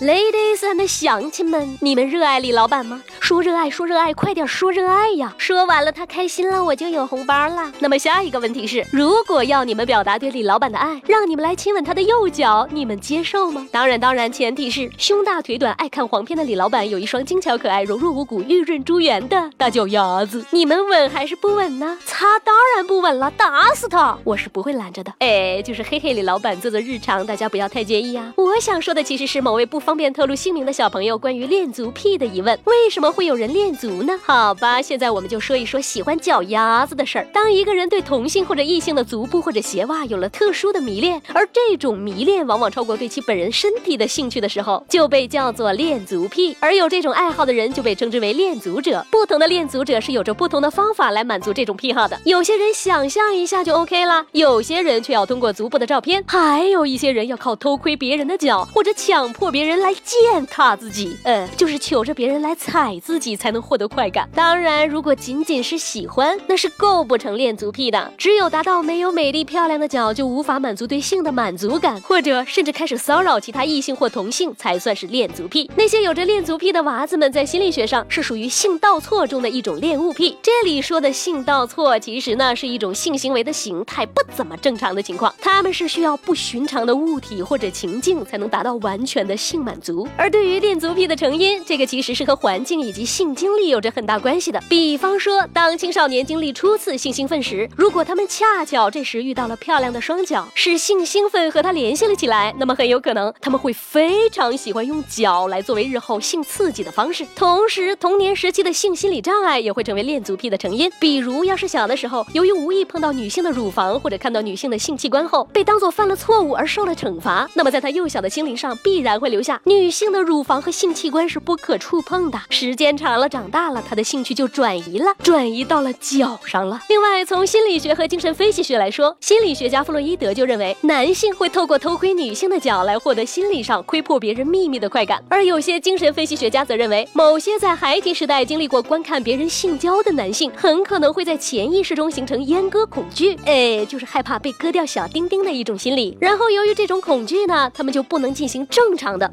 Ladies and 乡亲们，你们热爱李老板吗？说热爱，说热爱，快点说热爱呀！说完了，他开心了，我就有红包了。那么下一个问题是，如果要你们表达对李老板的爱，让你们来亲吻他的右脚，你们接受吗？当然，当然，前提是胸大腿短、爱看黄片的李老板有一双精巧可爱、柔弱无骨、玉润珠圆的大脚丫子，你们吻还是不吻呢？擦，当然不吻了，打死他！我是不会拦着的。哎，就是嘿嘿，李老板做做日常，大家不要太介意啊。我想说的其实是某位不方方便透露姓名的小朋友关于恋足癖的疑问：为什么会有人恋足呢？好吧，现在我们就说一说喜欢脚丫子的事儿。当一个人对同性或者异性的足部或者鞋袜有了特殊的迷恋，而这种迷恋往往超过对其本人身体的兴趣的时候，就被叫做恋足癖。而有这种爱好的人就被称之为恋足者。不同的恋足者是有着不同的方法来满足这种癖好的。有些人想象一下就 OK 了，有些人却要通过足部的照片，还有一些人要靠偷窥别人的脚，或者强迫别人来。践踏自己，呃，就是求着别人来踩自己才能获得快感。当然，如果仅仅是喜欢，那是构不成恋足癖的。只有达到没有美丽漂亮的脚就无法满足对性的满足感，或者甚至开始骚扰其他异性或同性，才算是恋足癖。那些有着恋足癖的娃子们，在心理学上是属于性倒错中的一种恋物癖。这里说的性倒错，其实呢是一种性行为的形态不怎么正常的情况。他们是需要不寻常的物体或者情境才能达到完全的性满满足。而对于恋足癖的成因，这个其实是和环境以及性经历有着很大关系的。比方说，当青少年经历初次性兴奋时，如果他们恰巧这时遇到了漂亮的双脚，使性兴奋和他联系了起来，那么很有可能他们会非常喜欢用脚来作为日后性刺激的方式。同时，童年时期的性心理障碍也会成为恋足癖的成因。比如，要是小的时候由于无意碰到女性的乳房，或者看到女性的性器官后被当做犯了错误而受了惩罚，那么在他幼小的心灵上必然会留下女性。的乳房和性器官是不可触碰的，时间长了，长大了，他的兴趣就转移了，转移到了脚上了。另外，从心理学和精神分析学来说，心理学家弗洛伊德就认为，男性会透过偷窥女性的脚来获得心理上窥破别人秘密的快感，而有些精神分析学家则认为，某些在孩提时代经历过观看别人性交的男性，很可能会在潜意识中形成阉割恐惧，哎，就是害怕被割掉小丁丁的一种心理。然后，由于这种恐惧呢，他们就不能进行正常的。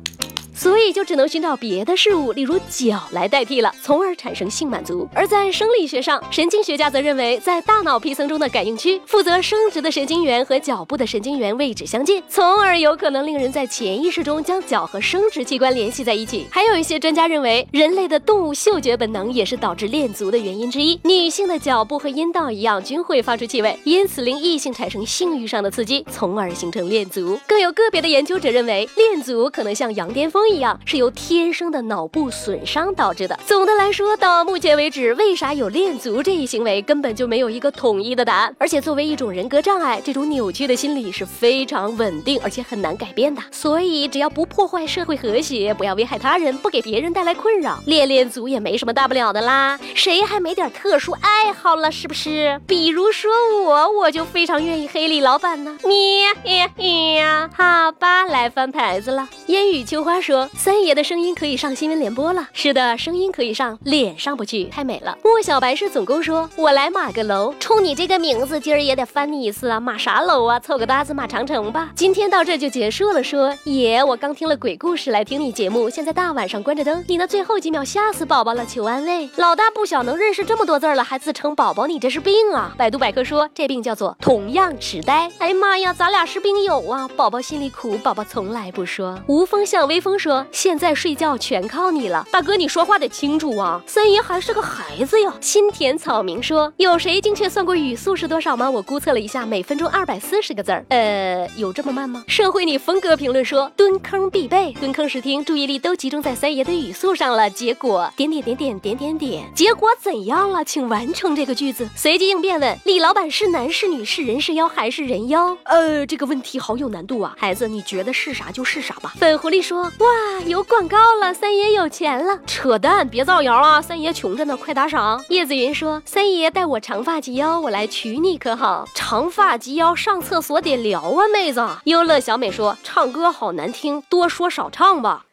所以就只能寻找别的事物，例如脚来代替了，从而产生性满足。而在生理学上，神经学家则认为，在大脑皮层中的感应区，负责生殖的神经元和脚部的神经元位置相近，从而有可能令人在潜意识中将脚和生殖器官联系在一起。还有一些专家认为，人类的动物嗅觉本能也是导致恋足的原因之一。女性的脚部和阴道一样，均会发出气味，因此令异性产生性欲上的刺激，从而形成恋足。更有个别的研究者认为，恋足可能像羊癫疯。一样是由天生的脑部损伤导致的。总的来说，到目前为止，为啥有恋足这一行为，根本就没有一个统一的答案。而且，作为一种人格障碍，这种扭曲的心理是非常稳定，而且很难改变的。所以，只要不破坏社会和谐，不要危害他人，不给别人带来困扰，恋恋足也没什么大不了的啦。谁还没点特殊爱好了？是不是？比如说我，我就非常愿意黑李老板呢。你呀呀，好吧，来翻牌子了。烟雨秋花说。三爷的声音可以上新闻联播了。是的，声音可以上，脸上不去，太美了。莫小白是总工说：“我来码个楼，冲你这个名字，今儿也得翻你一次啊！码啥楼啊？凑个搭子码长城吧。”今天到这就结束了。说爷，我刚听了鬼故事来听你节目，现在大晚上关着灯，你那最后几秒吓死宝宝了，求安慰。老大不小，能认识这么多字了，还自称宝宝，你这是病啊？百度百科说这病叫做同样痴呆。哎呀妈呀，咱俩是病友啊！宝宝心里苦，宝宝从来不说。无风向微风说。说现在睡觉全靠你了，大哥，你说话得清楚啊！三爷还是个孩子呀。心田草明说，有谁精确算过语速是多少吗？我估测了一下，每分钟二百四十个字儿。呃，有这么慢吗？社会你峰哥评论说，蹲坑必备，蹲坑时听，注意力都集中在三爷的语速上了。结果点点点点点点点，结果怎样了？请完成这个句子。随机应变问，李老板是男是女是人是妖还是人妖？呃，这个问题好有难度啊，孩子，你觉得是啥就是啥吧。粉狐狸说，哇。有广告了，三爷有钱了，扯淡，别造谣啊！三爷穷着呢，快打赏。叶子云说：“三爷带我长发及腰，我来娶你可好？长发及腰上厕所得聊啊，妹子。”优乐小美说：“唱歌好难听，多说少唱吧。”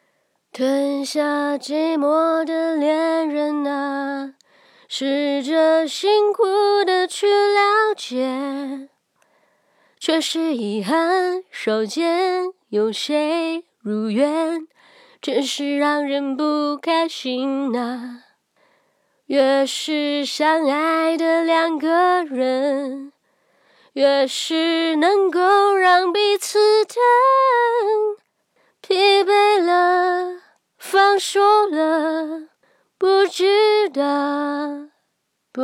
吞下寂寞的恋人啊，试着辛苦的去了解。却是遗憾，少见有谁如愿，真是让人不开心呐。越是相爱的两个人，越是能够让彼此等。疲惫了，放手了，不值得，不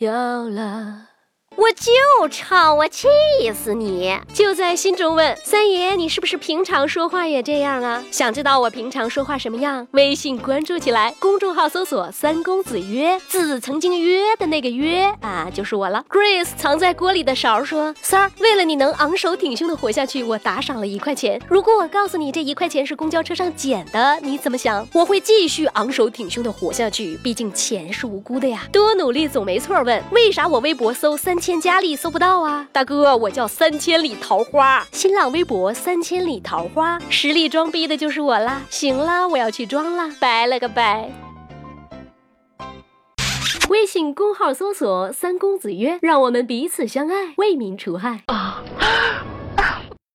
要了。我就吵，我气死你！就在心中问三爷，你是不是平常说话也这样啊？想知道我平常说话什么样？微信关注起来，公众号搜索“三公子约”，字曾经约的那个约啊，就是我了。Grace 藏在锅里的勺说：“三儿，为了你能昂首挺胸的活下去，我打赏了一块钱。如果我告诉你这一块钱是公交车上捡的，你怎么想？我会继续昂首挺胸的活下去，毕竟钱是无辜的呀。多努力总没错。问为啥我微博搜三千？加家里搜不到啊，大哥，我叫三千里桃花，新浪微博三千里桃花，实力装逼的就是我啦。行啦，我要去装啦，拜了个拜。微信公号搜索三公子曰，让我们彼此相爱，为民除害。